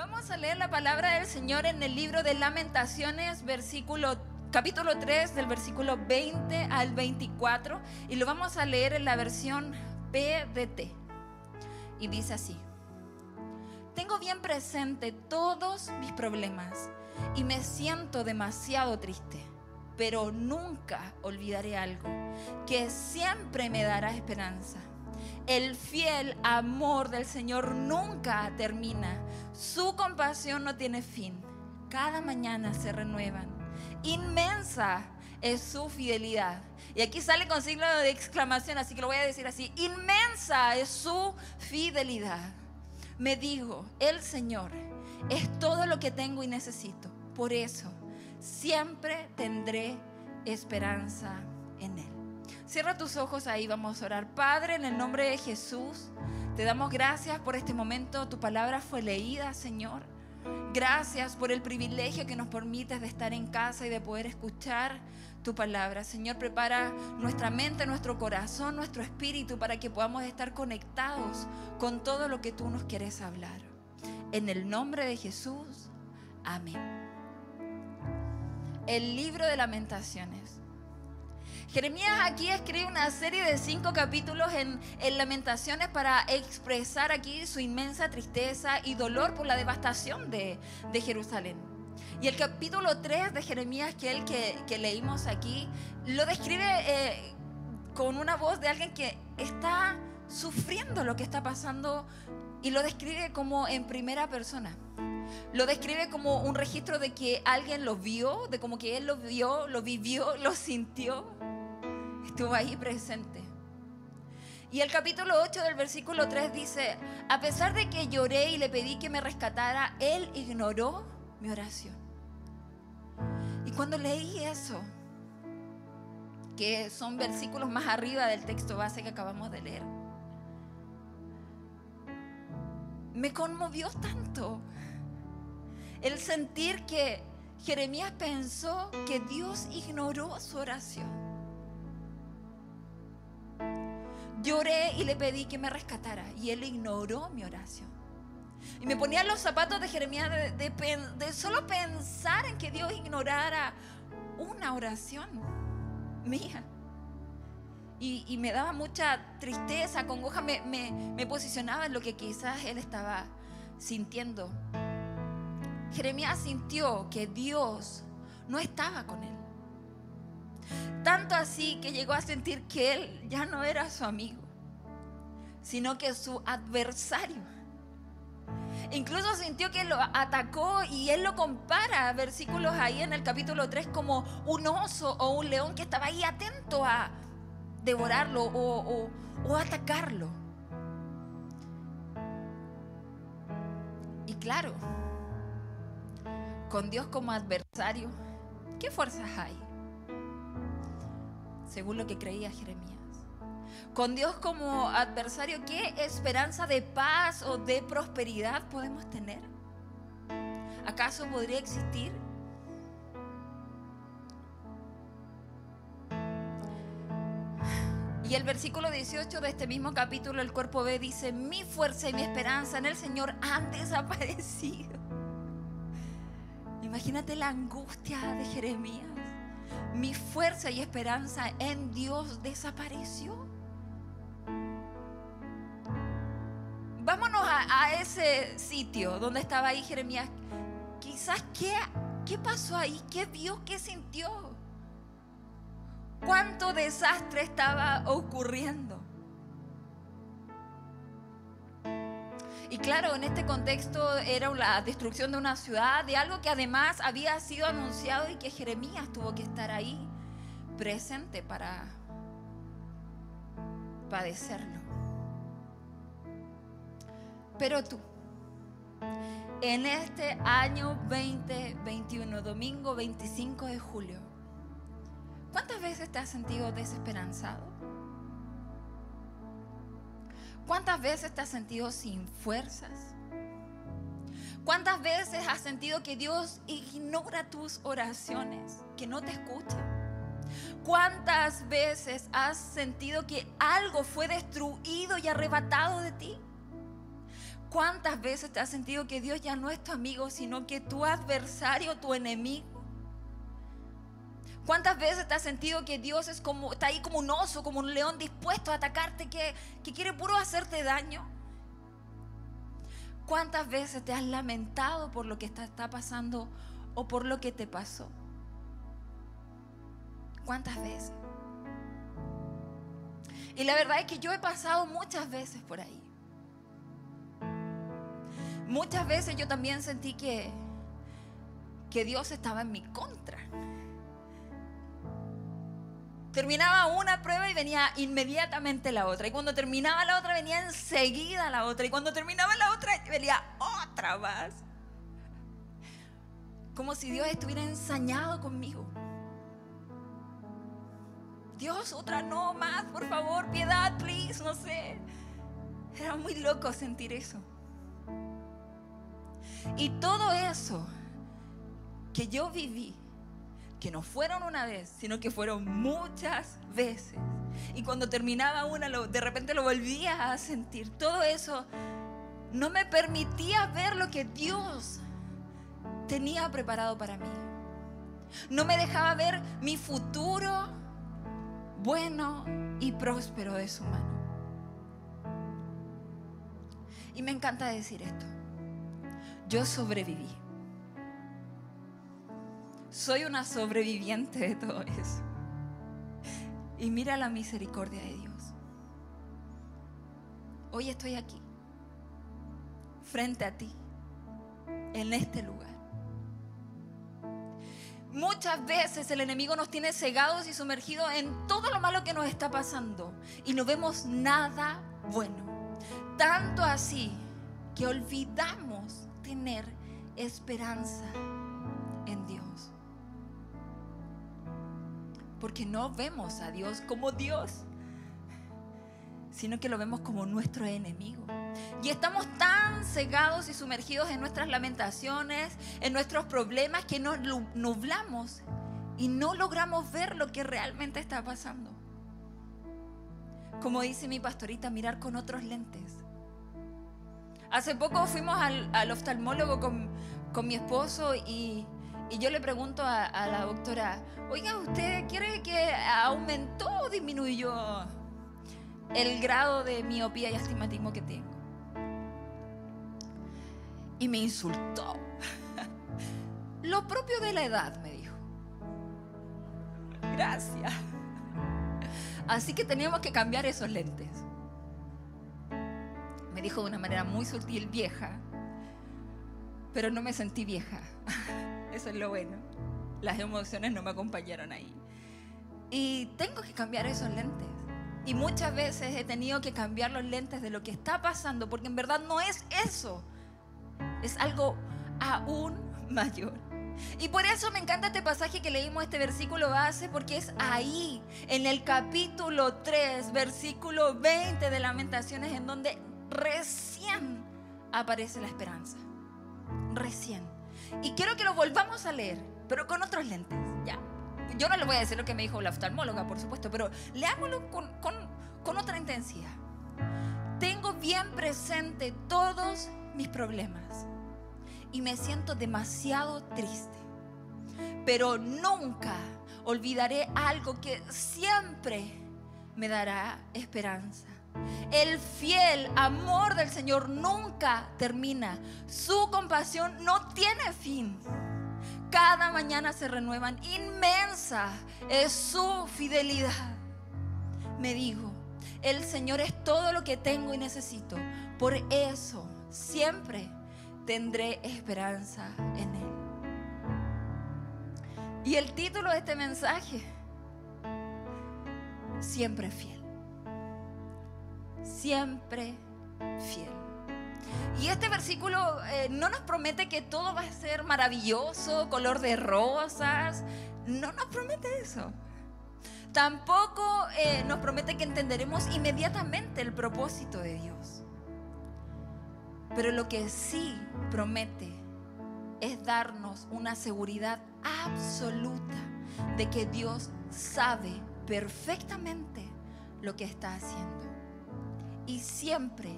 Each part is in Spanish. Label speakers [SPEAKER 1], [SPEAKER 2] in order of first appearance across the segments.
[SPEAKER 1] Vamos a leer la palabra del Señor en el libro de Lamentaciones, versículo capítulo 3 del versículo 20 al 24 y lo vamos a leer en la versión PDT. Y dice así: Tengo bien presente todos mis problemas y me siento demasiado triste, pero nunca olvidaré algo que siempre me dará esperanza. El fiel amor del Señor nunca termina. Su compasión no tiene fin. Cada mañana se renuevan. Inmensa es su fidelidad. Y aquí sale con signo de exclamación, así que lo voy a decir así. Inmensa es su fidelidad. Me digo, el Señor es todo lo que tengo y necesito. Por eso, siempre tendré esperanza en Él. Cierra tus ojos ahí, vamos a orar. Padre, en el nombre de Jesús, te damos gracias por este momento. Tu palabra fue leída, Señor. Gracias por el privilegio que nos permites de estar en casa y de poder escuchar tu palabra. Señor, prepara nuestra mente, nuestro corazón, nuestro espíritu para que podamos estar conectados con todo lo que tú nos quieres hablar. En el nombre de Jesús, amén. El libro de lamentaciones. Jeremías aquí escribe una serie de cinco capítulos en, Lamentaciones para expresar aquí su inmensa tristeza y dolor por la devastación de, Jerusalén. Y el capítulo 3 de Jeremías, que el que, leímos aquí, lo describe eh, con una voz de alguien que está sufriendo lo que está pasando y lo describe como en primera persona. Lo describe como un registro de que alguien lo vio, de como que él lo vio, lo vivió, lo sintió estuvo ahí presente. Y el capítulo 8 del versículo 3 dice, a pesar de que lloré y le pedí que me rescatara, él ignoró mi oración. Y cuando leí eso, que son versículos más arriba del texto base que acabamos de leer, me conmovió tanto el sentir que Jeremías pensó que Dios ignoró su oración. Lloré y le pedí que me rescatara y él ignoró mi oración. Y me ponía los zapatos de Jeremías de, solo pensar en que Dios ignorara una oración mía. Y, me daba mucha tristeza, congoja, me, me posicionaba en lo que quizás él estaba sintiendo. Jeremías sintió que Dios no estaba con él. Tanto así que llegó a sentir que él ya no era su amigo, sino que su adversario. Incluso sintió que lo atacó y él lo compara, versículos ahí en el capítulo 3, como un oso o un león que estaba ahí atento a devorarlo o, o atacarlo. Y claro, con Dios como adversario, ¿qué fuerzas hay? Según lo que creía Jeremías. Con Dios como adversario, ¿qué esperanza de paz o de prosperidad podemos tener? ¿Acaso podría existir? Y el versículo 18 de este mismo capítulo, el cuerpo B, dice, mi fuerza y mi esperanza en el Señor han desaparecido. Imagínate la angustia de Jeremías mi fuerza y esperanza en Dios desapareció. Vámonos a, ese sitio donde estaba ahí Jeremías. Quizás, ¿qué, ¿qué pasó ahí? ¿Qué vio? ¿Qué sintió? ¿Cuánto desastre estaba ocurriendo? Y claro, en este contexto era la destrucción de una ciudad, de algo que además había sido anunciado y que Jeremías tuvo que estar ahí presente para padecerlo. Pero tú, en este año 2021, domingo 25 de julio, ¿cuántas veces te has sentido desesperanzado? ¿Cuántas veces te has sentido sin fuerzas? ¿Cuántas veces has sentido que Dios ignora tus oraciones, que no te escucha? ¿Cuántas veces has sentido que algo fue destruido y arrebatado de ti? ¿Cuántas veces te has sentido que Dios ya no es tu amigo, sino que tu adversario, tu enemigo? ¿Cuántas veces te has sentido que Dios es como, está ahí como un oso, como un león dispuesto a atacarte, que, que quiere puro hacerte daño? ¿Cuántas veces te has lamentado por lo que está, está pasando o por lo que te pasó? ¿Cuántas veces? Y la verdad es que yo he pasado muchas veces por ahí. Muchas veces yo también sentí que, que Dios estaba en mi contra. Terminaba una prueba y venía inmediatamente la otra. Y cuando terminaba la otra venía enseguida la otra. Y cuando terminaba la otra venía otra más. Como si Dios estuviera ensañado conmigo. Dios, otra no más, por favor, piedad, please, no sé. Era muy loco sentir eso. Y todo eso que yo viví, que no fueron una vez, sino que fueron muchas veces. Y cuando terminaba una, de repente lo volvía a sentir. Todo eso no me permitía ver lo que Dios tenía preparado para mí. No me dejaba ver mi futuro bueno y próspero de su mano. Y me encanta decir esto yo sobreviví. Soy una sobreviviente de todo eso. Y mira la misericordia de Dios. Hoy estoy aquí, frente a ti, en este lugar. Muchas veces el enemigo nos tiene cegados y sumergidos en todo lo malo que nos está pasando y no vemos nada bueno. Tanto así que olvidamos tener esperanza en Dios. Porque no vemos a Dios como Dios, sino que lo vemos como nuestro enemigo. Y estamos tan cegados y sumergidos en nuestras lamentaciones, en nuestros problemas, que nos nublamos y no logramos ver lo que realmente está pasando. Como dice mi pastorita, mirar con otros lentes. Hace poco fuimos al, oftalmólogo con, mi esposo y, yo le pregunto a, la doctora, oiga, ¿usted quiere que aumentó o disminuyó el grado de miopía y astigmatismo que tengo? Y me insultó. Lo propio de la edad, me dijo. Gracias. Así que teníamos que cambiar esos lentes dijo de una manera muy sutil vieja, pero no me sentí vieja. Eso es lo bueno. Las emociones no me acompañaron ahí. Y tengo que cambiar esos lentes. Y muchas veces he tenido que cambiar los lentes de lo que está pasando, porque en verdad no es eso. Es algo aún mayor. Y por eso me encanta este pasaje que leímos, este versículo base, porque es ahí, en el capítulo 3, versículo 20 de Lamentaciones, en donde recién aparece la esperanza. Recién. Y quiero que lo volvamos a leer, pero con otros lentes. Ya. Yo no le voy a decir lo que me dijo la oftalmóloga, por supuesto, pero leámoslo con, con otra intensidad. Tengo bien presente todos mis problemas y me siento demasiado triste. Pero nunca olvidaré algo que siempre me dará esperanza. El fiel amor del Señor nunca termina. Su compasión no tiene fin. Cada mañana se renuevan. Inmensa es su fidelidad. Me digo, el Señor es todo lo que tengo y necesito. Por eso siempre tendré esperanza en Él. Y el título de este mensaje, siempre fiel siempre fiel. Y este versículo eh, no nos promete que todo va a ser maravilloso, color de rosas. No nos promete eso. Tampoco eh, nos promete que entenderemos inmediatamente el propósito de Dios. Pero lo que sí promete es darnos una seguridad absoluta de que Dios sabe perfectamente lo que está haciendo y siempre,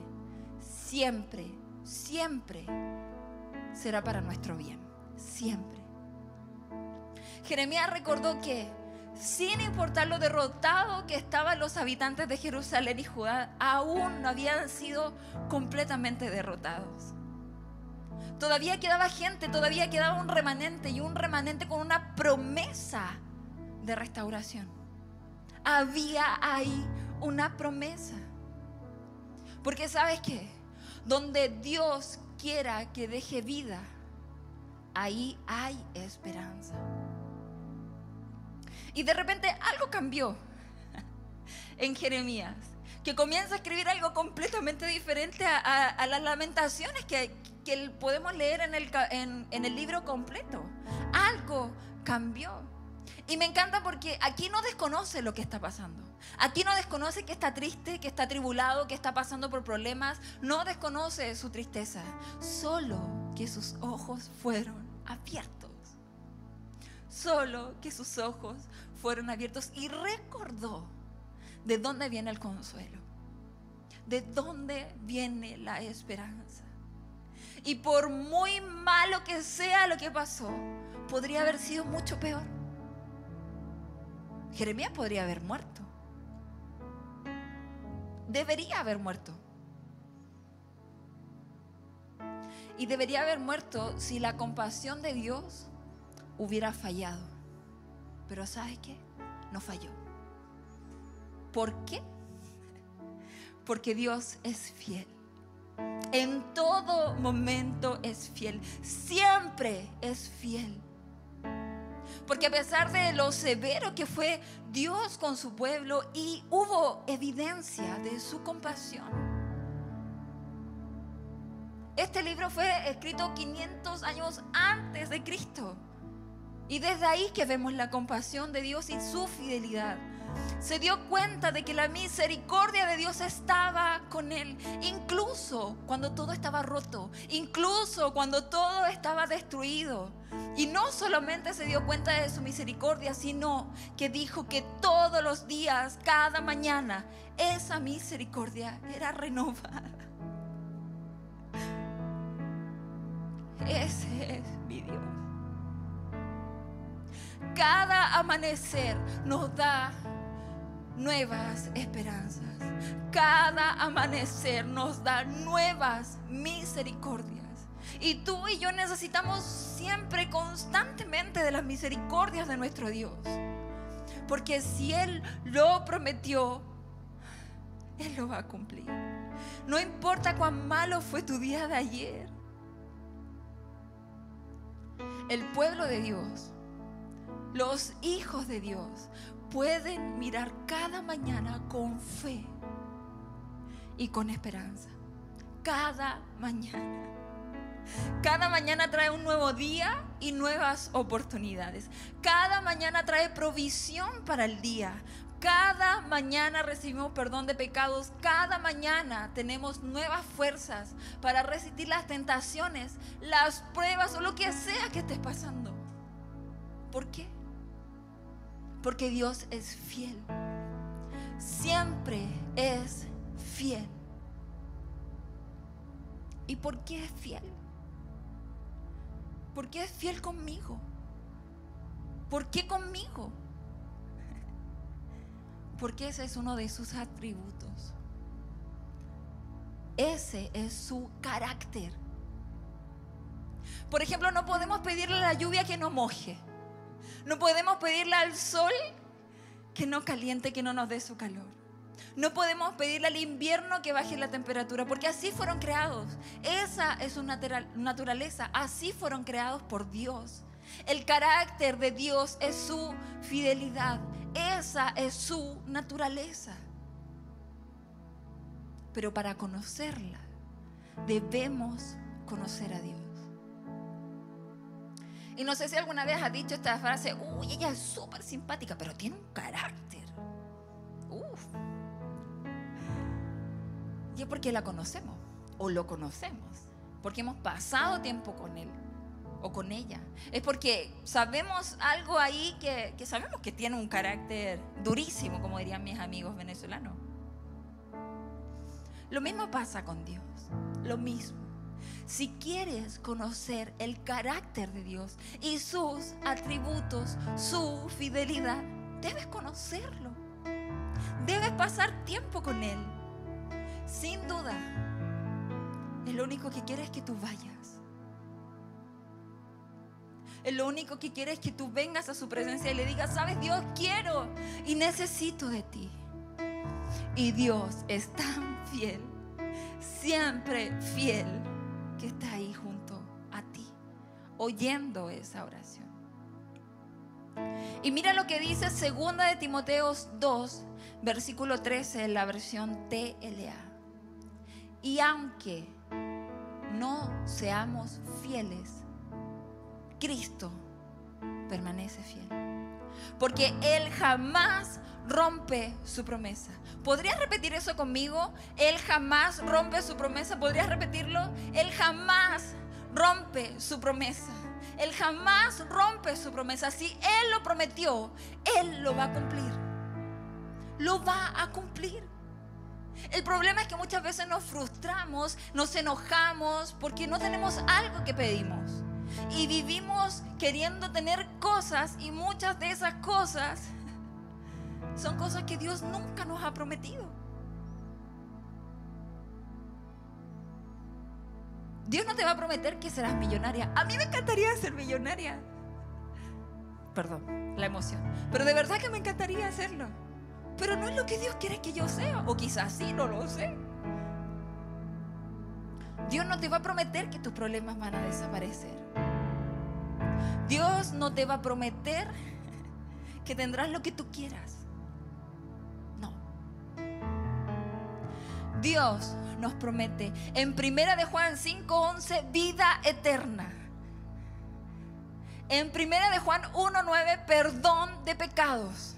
[SPEAKER 1] siempre siempre será para nuestro bien. Siempre. Jeremías recordó que sin importar lo derrotado que estaban los habitantes de Jerusalén y Judá, aún no habían sido completamente derrotados. Todavía quedaba gente, todavía quedaba un remanente y un remanente con una promesa de restauración. Había ahí una promesa. Porque sabes qué? Donde Dios quiera que deje vida, ahí hay esperanza. Y de repente algo cambió en Jeremías, que comienza a escribir algo completamente diferente a, las lamentaciones que, podemos leer en el, en el libro completo. Algo cambió. Y me encanta porque aquí no desconoce lo que está pasando. Aquí no desconoce que está triste, que está tribulado, que está pasando por problemas. No desconoce su tristeza. Solo que sus ojos fueron abiertos. Solo que sus ojos fueron abiertos y recordó de dónde viene el consuelo. De dónde viene la esperanza. Y por muy malo que sea lo que pasó, podría haber sido mucho peor. Jeremías podría haber muerto. Debería haber muerto. Y debería haber muerto si la compasión de Dios hubiera fallado. Pero ¿sabes qué? No falló. ¿Por qué? Porque Dios es fiel. En todo momento es fiel. Siempre es fiel. Porque a pesar de lo severo que fue Dios con su pueblo y hubo evidencia de su compasión. Este libro fue escrito 500 años antes de Cristo. Y desde ahí que vemos la compasión de Dios y su fidelidad. Se dio cuenta de que la misericordia de Dios estaba con él, incluso cuando todo estaba roto, incluso cuando todo estaba destruido. Y no solamente se dio cuenta de su misericordia, sino que dijo que todos los días, cada mañana, esa misericordia era renovada. Ese es mi Dios. Cada amanecer nos da nuevas esperanzas. Cada amanecer nos da nuevas misericordias. Y tú y yo necesitamos siempre, constantemente de las misericordias de nuestro Dios. Porque si Él lo prometió, Él lo va a cumplir. No importa cuán malo fue tu día de ayer. El pueblo de Dios, los hijos de Dios, pueden mirar cada mañana con fe y con esperanza. Cada mañana. Cada mañana trae un nuevo día y nuevas oportunidades. Cada mañana trae provisión para el día. Cada mañana recibimos perdón de pecados. Cada mañana tenemos nuevas fuerzas para resistir las tentaciones, las pruebas o lo que sea que estés pasando. ¿Por qué? Porque Dios es fiel. Siempre es fiel. ¿Y por qué es fiel? Porque es fiel conmigo. ¿Por qué conmigo? Porque ese es uno de sus atributos. Ese es su carácter. Por ejemplo, no podemos pedirle a la lluvia que nos moje. No podemos pedirle al sol que no caliente, que no nos dé su calor. No podemos pedirle al invierno que baje la temperatura, porque así fueron creados. Esa es su naturaleza. Así fueron creados por Dios. El carácter de Dios es su fidelidad. Esa es su naturaleza. Pero para conocerla, debemos conocer a Dios. Y no sé si alguna vez has dicho esta frase, uy, ella es súper simpática, pero tiene un carácter. Uf. Y es porque la conocemos, o lo conocemos, porque hemos pasado tiempo con él o con ella. Es porque sabemos algo ahí que, que sabemos que tiene un carácter durísimo, como dirían mis amigos venezolanos. Lo mismo pasa con Dios, lo mismo. Si quieres conocer el carácter de Dios y sus atributos, su fidelidad, debes conocerlo. Debes pasar tiempo con Él. Sin duda, el único que quiere es que tú vayas. El lo único que quiere es que tú vengas a su presencia y le digas, sabes Dios, quiero y necesito de ti. Y Dios es tan fiel, siempre fiel, que está ahí junto a ti, oyendo esa oración. Y mira lo que dice segunda de Timoteos 2, versículo 13, en la versión TLA. Y aunque no seamos fieles, Cristo permanece fiel. Porque Él jamás rompe su promesa. ¿Podrías repetir eso conmigo? Él jamás rompe su promesa. ¿Podrías repetirlo? Él jamás rompe su promesa. Él jamás rompe su promesa. Si Él lo prometió, Él lo va a cumplir. Lo va a cumplir. El problema es que muchas veces nos frustramos, nos enojamos porque no tenemos algo que pedimos y vivimos queriendo tener cosas y muchas de esas cosas son cosas que Dios nunca nos ha prometido. Dios no te va a prometer que serás millonaria. A mí me encantaría ser millonaria. Perdón, la emoción. Pero de verdad que me encantaría hacerlo. Pero no es lo que Dios quiere que yo sea. O quizás sí, no lo sé. Dios no te va a prometer que tus problemas van a desaparecer. Dios no te va a prometer que tendrás lo que tú quieras. No. Dios nos promete en Primera de Juan 5:11 vida eterna. En Primera de Juan 1:9 perdón de pecados.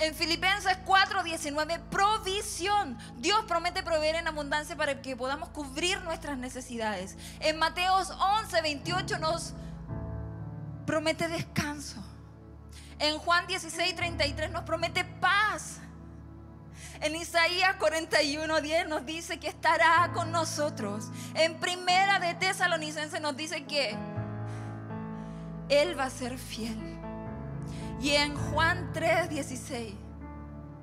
[SPEAKER 1] En Filipenses 4:19, provisión. Dios promete proveer en abundancia para que podamos cubrir nuestras necesidades. En Mateos 11:28 nos promete descanso. En Juan 16:33 nos promete paz. En Isaías 41:10 nos dice que estará con nosotros. En Primera de Tesalonicense nos dice que Él va a ser fiel. Y en Juan 3:16,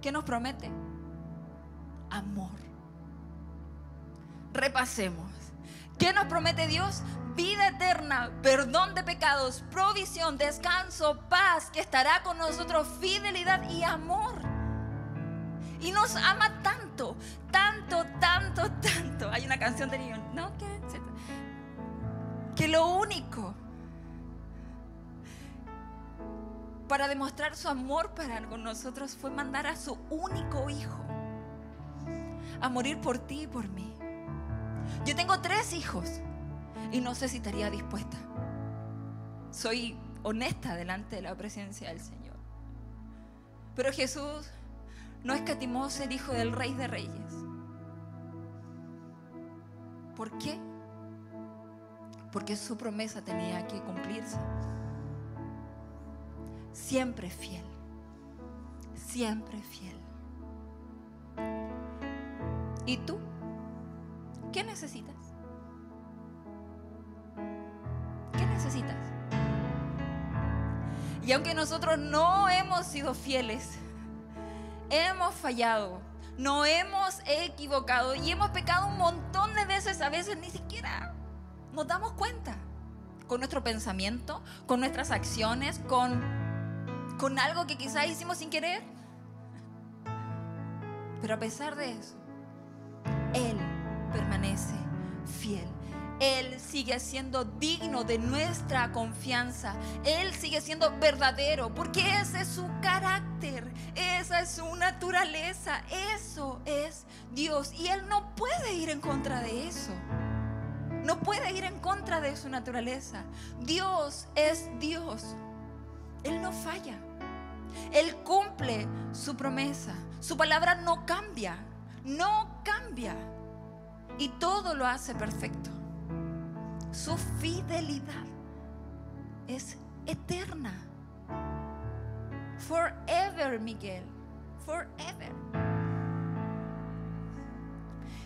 [SPEAKER 1] ¿qué nos promete? Amor. Repasemos. ¿Qué nos promete Dios? Vida eterna, perdón de pecados, provisión, descanso, paz, que estará con nosotros, fidelidad y amor. Y nos ama tanto, tanto, tanto, tanto. Hay una canción de niño, ¿no? Que lo único para demostrar su amor para con nosotros fue mandar a su único hijo a morir por ti y por mí. Yo tengo tres hijos y no sé si estaría dispuesta. Soy honesta delante de la presencia del Señor. Pero Jesús no escatimó ser hijo del Rey de Reyes. ¿Por qué? Porque su promesa tenía que cumplirse siempre fiel, siempre fiel. ¿Y tú? ¿Qué necesitas? ¿Qué necesitas? Y aunque nosotros no hemos sido fieles, hemos fallado, no hemos equivocado y hemos pecado un montón de veces, a veces ni siquiera nos damos cuenta con nuestro pensamiento, con nuestras acciones, con con algo que quizás hicimos sin querer. Pero a pesar de eso, Él permanece fiel. Él sigue siendo digno de nuestra confianza. Él sigue siendo verdadero porque ese es su carácter, esa es su naturaleza, eso es Dios. Y Él no puede ir en contra de eso. No puede ir en contra de su naturaleza. Dios es Dios. Él no falla. Él cumple su promesa. Su palabra no cambia. No cambia. Y todo lo hace perfecto. Su fidelidad es eterna. Forever, Miguel. Forever.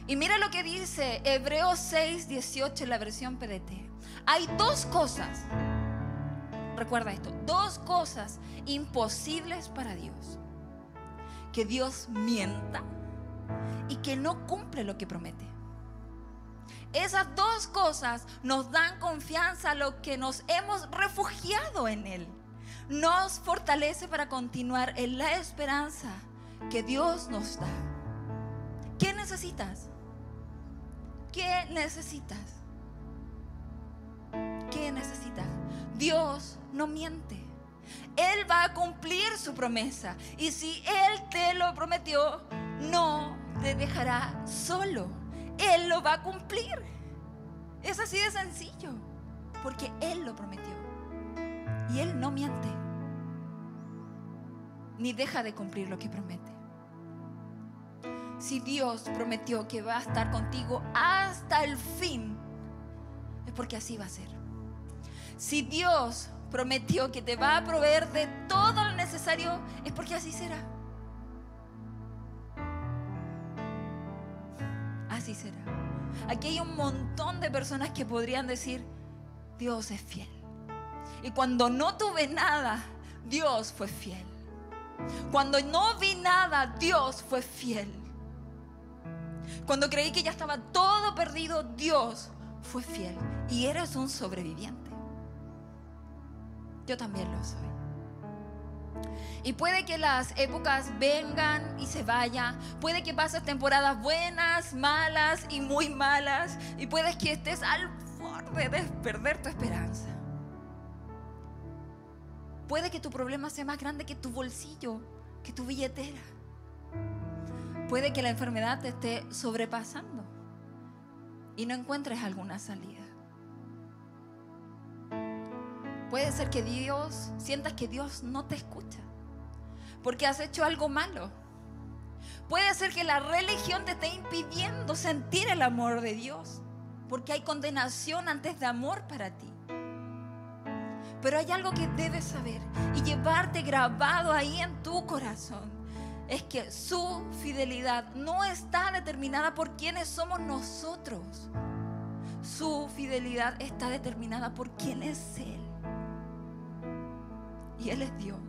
[SPEAKER 1] Y mira lo que dice Hebreos 6, 18 en la versión PDT. Hay dos cosas, recuerda esto, dos cosas imposibles para Dios. Que Dios mienta y que no cumple lo que promete. Esas dos cosas nos dan confianza a lo que nos hemos refugiado en Él. Nos fortalece para continuar en la esperanza que Dios nos da. ¿Qué necesitas? ¿Qué necesitas? ¿Qué necesitas? Dios no miente. Él va a cumplir su promesa. Y si Él te lo prometió, no te dejará solo. Él lo va a cumplir. Es así de sencillo. Porque Él lo prometió. Y Él no miente. Ni deja de cumplir lo que promete. Si Dios prometió que va a estar contigo hasta el fin, es porque así va a ser. Si Dios prometió que te va a proveer de todo lo necesario, es porque así será. Así será. Aquí hay un montón de personas que podrían decir, Dios es fiel. Y cuando no tuve nada, Dios fue fiel. Cuando no vi nada, Dios fue fiel. Cuando creí que ya estaba todo perdido, Dios fue fiel. Y eres un sobreviviente. Yo también lo soy. Y puede que las épocas vengan y se vayan. Puede que pases temporadas buenas, malas y muy malas. Y puedes que estés al borde de perder tu esperanza. Puede que tu problema sea más grande que tu bolsillo, que tu billetera. Puede que la enfermedad te esté sobrepasando y no encuentres alguna salida. Puede ser que Dios, sientas que Dios no te escucha porque has hecho algo malo. Puede ser que la religión te esté impidiendo sentir el amor de Dios porque hay condenación antes de amor para ti. Pero hay algo que debes saber y llevarte grabado ahí en tu corazón es que su fidelidad no está determinada por quienes somos nosotros. Su fidelidad está determinada por quién es Él. Y Él es Dios.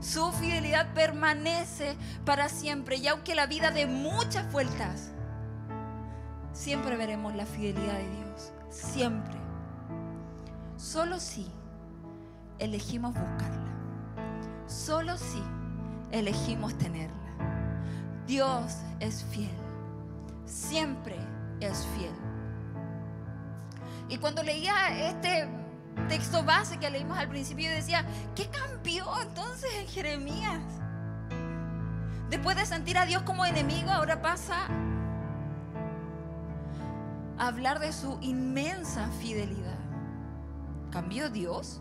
[SPEAKER 1] Su fidelidad permanece para siempre. Y aunque la vida de muchas vueltas, siempre veremos la fidelidad de Dios. Siempre. Solo si elegimos buscarla. Solo si elegimos tenerla. Dios es fiel, siempre es fiel. Y cuando leía este texto base que leímos al principio, decía, ¿qué cambió entonces en Jeremías? Después de sentir a Dios como enemigo, ahora pasa a hablar de su inmensa fidelidad. ¿Cambió Dios?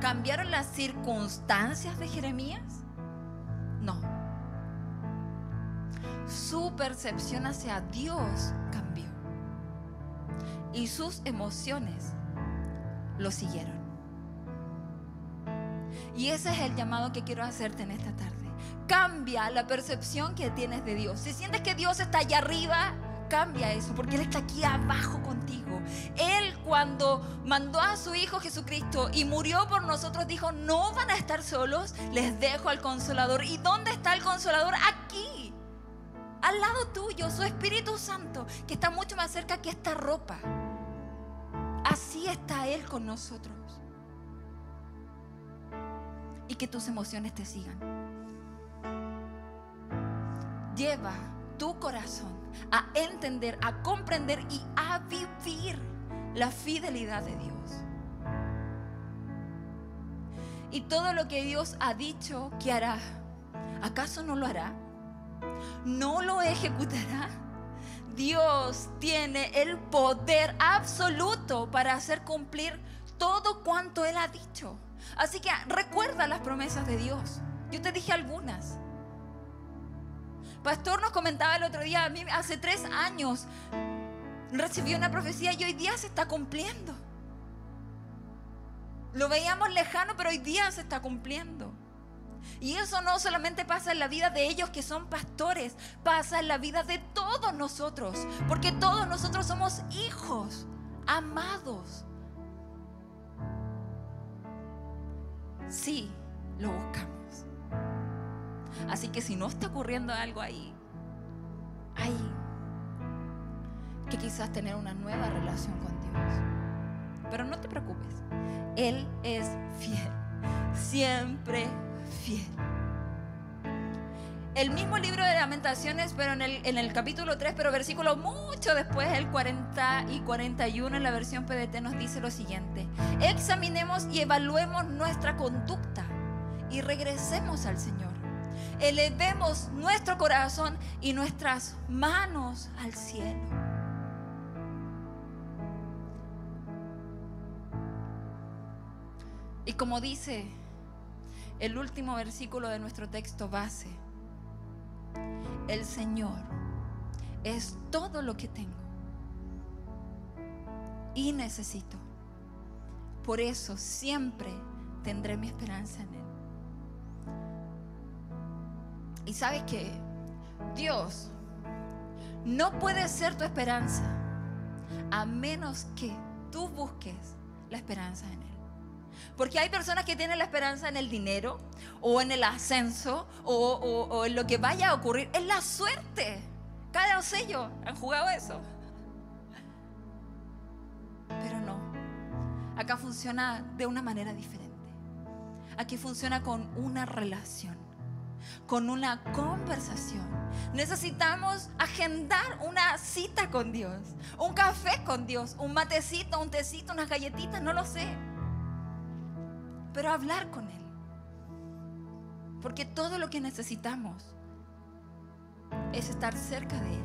[SPEAKER 1] ¿Cambiaron las circunstancias de Jeremías? No. Su percepción hacia Dios cambió. Y sus emociones lo siguieron. Y ese es el llamado que quiero hacerte en esta tarde. Cambia la percepción que tienes de Dios. Si sientes que Dios está allá arriba, cambia eso, porque Él está aquí abajo contigo. Él cuando mandó a su Hijo Jesucristo y murió por nosotros, dijo, no van a estar solos, les dejo al consolador. ¿Y dónde está el consolador? Aquí, al lado tuyo, su Espíritu Santo, que está mucho más cerca que esta ropa. Así está Él con nosotros. Y que tus emociones te sigan. Lleva tu corazón a entender, a comprender y a vivir la fidelidad de Dios. Y todo lo que Dios ha dicho que hará, ¿acaso no lo hará? ¿No lo ejecutará? Dios tiene el poder absoluto para hacer cumplir todo cuanto Él ha dicho. Así que recuerda las promesas de Dios. Yo te dije algunas. Pastor nos comentaba el otro día, a mí hace tres años recibió una profecía y hoy día se está cumpliendo. Lo veíamos lejano, pero hoy día se está cumpliendo. Y eso no solamente pasa en la vida de ellos que son pastores, pasa en la vida de todos nosotros, porque todos nosotros somos hijos amados. Sí, lo buscamos. Así que si no está ocurriendo algo ahí, hay que quizás tener una nueva relación con Dios. Pero no te preocupes, Él es fiel, siempre fiel. El mismo libro de lamentaciones, pero en el, en el capítulo 3, pero versículo mucho después, el 40 y 41 en la versión PDT nos dice lo siguiente. Examinemos y evaluemos nuestra conducta y regresemos al Señor. Elevemos nuestro corazón y nuestras manos al cielo. Y como dice el último versículo de nuestro texto base, el Señor es todo lo que tengo y necesito. Por eso siempre tendré mi esperanza en Él. Y sabes que Dios no puede ser tu esperanza a menos que tú busques la esperanza en Él. Porque hay personas que tienen la esperanza en el dinero o en el ascenso o, en lo que vaya a ocurrir. Es la suerte. Cada sello han jugado eso. Pero no. Acá funciona de una manera diferente. Aquí funciona con una relación, con una conversación. Necesitamos agendar una cita con Dios, un café con Dios, un matecito, un tecito, unas galletitas, no lo sé pero hablar con Él. Porque todo lo que necesitamos es estar cerca de Él.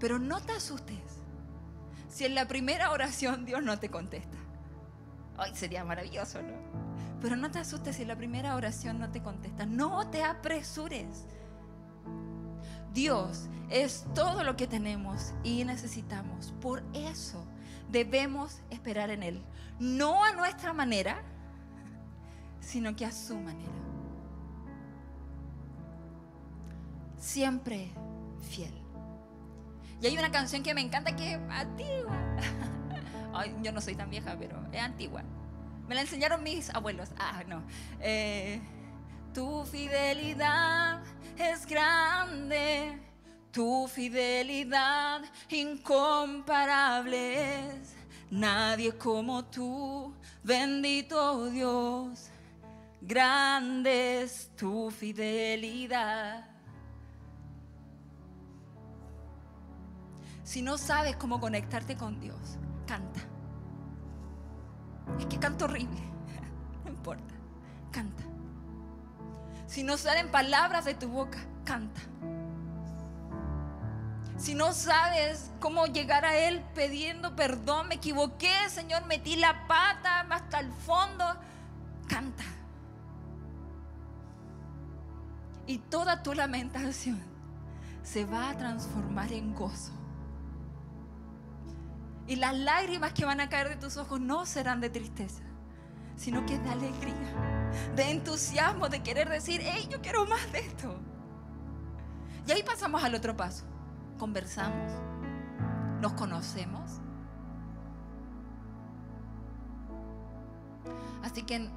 [SPEAKER 1] Pero no te asustes si en la primera oración Dios no te contesta. Ay, sería maravilloso, ¿no? Pero no te asustes si en la primera oración no te contesta. No te apresures. Dios es todo lo que tenemos y necesitamos. Por eso debemos esperar en Él. No a nuestra manera, sino que a su manera. Siempre fiel. Y hay una canción que me encanta que es antigua. yo no soy tan vieja, pero es antigua. Me la enseñaron mis abuelos. Ah, no. Eh, tu fidelidad es grande, tu fidelidad incomparable es. Nadie como tú, bendito Dios grande es tu fidelidad. Si no sabes cómo conectarte con Dios, canta. Es que canto horrible, no importa, canta. Si no salen palabras de tu boca, canta. Si no sabes cómo llegar a Él pidiendo perdón, me equivoqué, Señor, metí la pata hasta el fondo, canta y toda tu lamentación se va a transformar en gozo. Y las lágrimas que van a caer de tus ojos no serán de tristeza, sino que de alegría, de entusiasmo, de querer decir, hey, yo quiero más de esto. Y ahí pasamos al otro paso. Conversamos, nos conocemos. Así que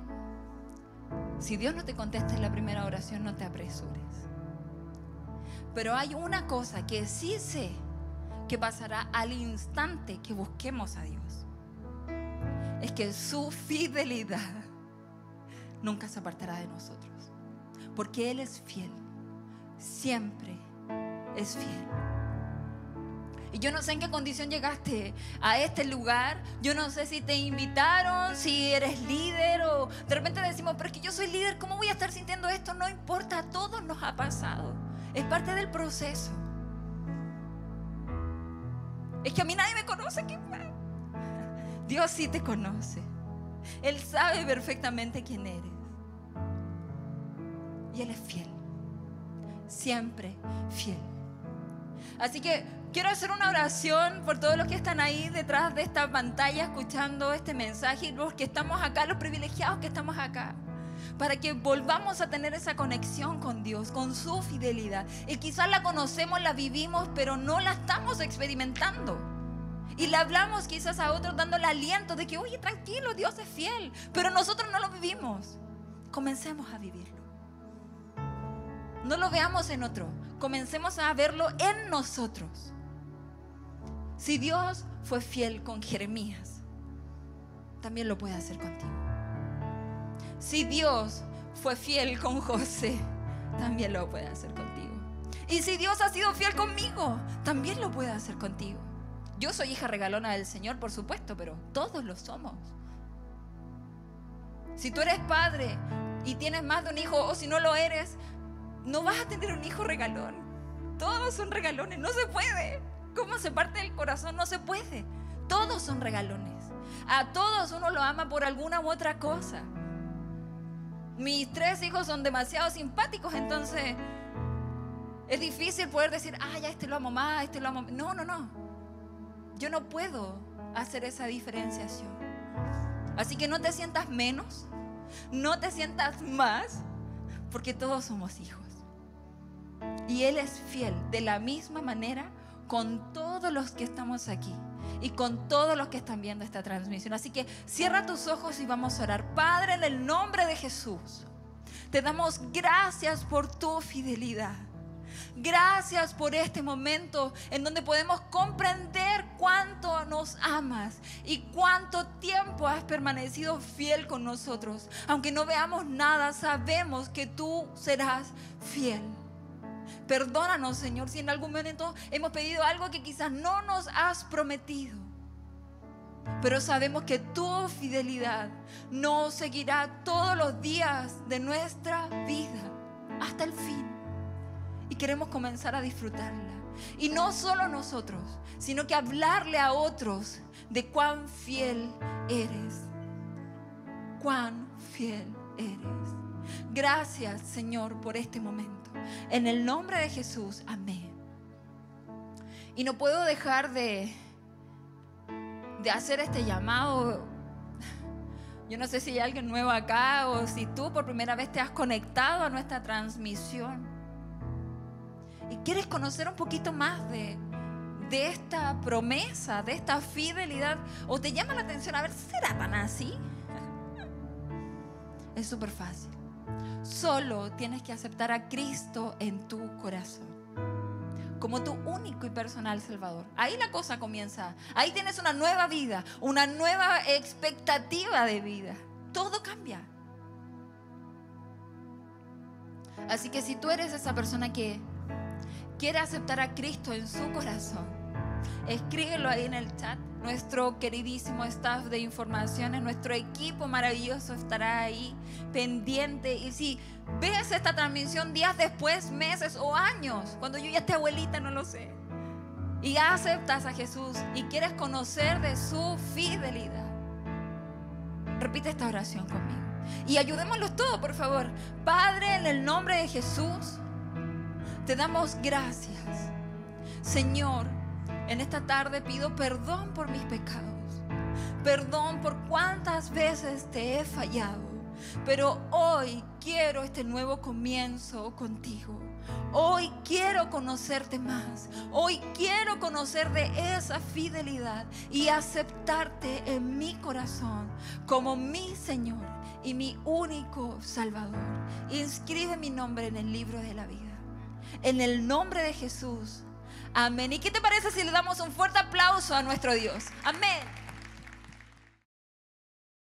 [SPEAKER 1] si Dios no te contesta en la primera oración, no te apresures. Pero hay una cosa que sí sé que pasará al instante que busquemos a Dios. Es que su fidelidad nunca se apartará de nosotros. Porque Él es fiel. Siempre es fiel. Yo no sé en qué condición llegaste a este lugar. Yo no sé si te invitaron, si eres líder o de repente decimos, pero es que yo soy líder, ¿cómo voy a estar sintiendo esto? No importa, a todos nos ha pasado. Es parte del proceso. Es que a mí nadie me conoce. ¿qué Dios sí te conoce. Él sabe perfectamente quién eres. Y Él es fiel. Siempre fiel. Así que quiero hacer una oración por todos los que están ahí detrás de esta pantalla escuchando este mensaje y los que estamos acá, los privilegiados que estamos acá. para que volvamos a tener esa conexión con Dios, con su fidelidad. Y quizás la conocemos, la vivimos, pero no la estamos experimentando. Y le hablamos quizás a otros dándole aliento de que, oye, tranquilo, Dios es fiel, pero nosotros no lo vivimos. Comencemos a vivirlo. No lo veamos en otro, comencemos a verlo en nosotros. Si Dios fue fiel con Jeremías, también lo puede hacer contigo. Si Dios fue fiel con José, también lo puede hacer contigo. Y si Dios ha sido fiel conmigo, también lo puede hacer contigo. Yo soy hija regalona del Señor, por supuesto, pero todos lo somos. Si tú eres padre y tienes más de un hijo, o si no lo eres, no vas a tener un hijo regalón. Todos son regalones, no se puede. ¿Cómo se parte del corazón? No se puede. Todos son regalones. A todos uno lo ama por alguna u otra cosa. Mis tres hijos son demasiado simpáticos, entonces es difícil poder decir, ah, ya este lo amo más, este lo amo. No, no, no. Yo no puedo hacer esa diferenciación. Así que no te sientas menos, no te sientas más, porque todos somos hijos. Y Él es fiel de la misma manera con todos los que estamos aquí y con todos los que están viendo esta transmisión. Así que cierra tus ojos y vamos a orar. Padre, en el nombre de Jesús, te damos gracias por tu fidelidad. Gracias por este momento en donde podemos comprender cuánto nos amas y cuánto tiempo has permanecido fiel con nosotros. Aunque no veamos nada, sabemos que tú serás fiel. Perdónanos, Señor, si en algún momento hemos pedido algo que quizás no nos has prometido. Pero sabemos que tu fidelidad nos seguirá todos los días de nuestra vida hasta el fin. Y queremos comenzar a disfrutarla. Y no solo nosotros, sino que hablarle a otros de cuán fiel eres. Cuán fiel eres. Gracias, Señor, por este momento. En el nombre de Jesús, amén. Y no puedo dejar de, de hacer este llamado. Yo no sé si hay alguien nuevo acá o si tú por primera vez te has conectado a nuestra transmisión y quieres conocer un poquito más de, de esta promesa, de esta fidelidad, o te llama la atención, a ver, ¿será tan así? Es súper fácil. Solo tienes que aceptar a Cristo en tu corazón como tu único y personal Salvador. Ahí la cosa comienza. Ahí tienes una nueva vida, una nueva expectativa de vida. Todo cambia. Así que si tú eres esa persona que quiere aceptar a Cristo en su corazón, escríbelo ahí en el chat. Nuestro queridísimo staff de informaciones, nuestro equipo maravilloso estará ahí pendiente. Y si ves esta transmisión días después, meses o años, cuando yo ya esté abuelita, no lo sé, y aceptas a Jesús y quieres conocer de su fidelidad, repite esta oración conmigo. Y ayudémoslos todos, por favor. Padre, en el nombre de Jesús, te damos gracias. Señor, en esta tarde pido perdón por mis pecados. Perdón por cuántas veces te he fallado. Pero hoy quiero este nuevo comienzo contigo. Hoy quiero conocerte más. Hoy quiero conocer de esa fidelidad y aceptarte en mi corazón como mi Señor y mi único Salvador. Inscribe mi nombre en el libro de la vida. En el nombre de Jesús. Amén. ¿Y qué te parece si le damos un fuerte aplauso a nuestro Dios? Amén.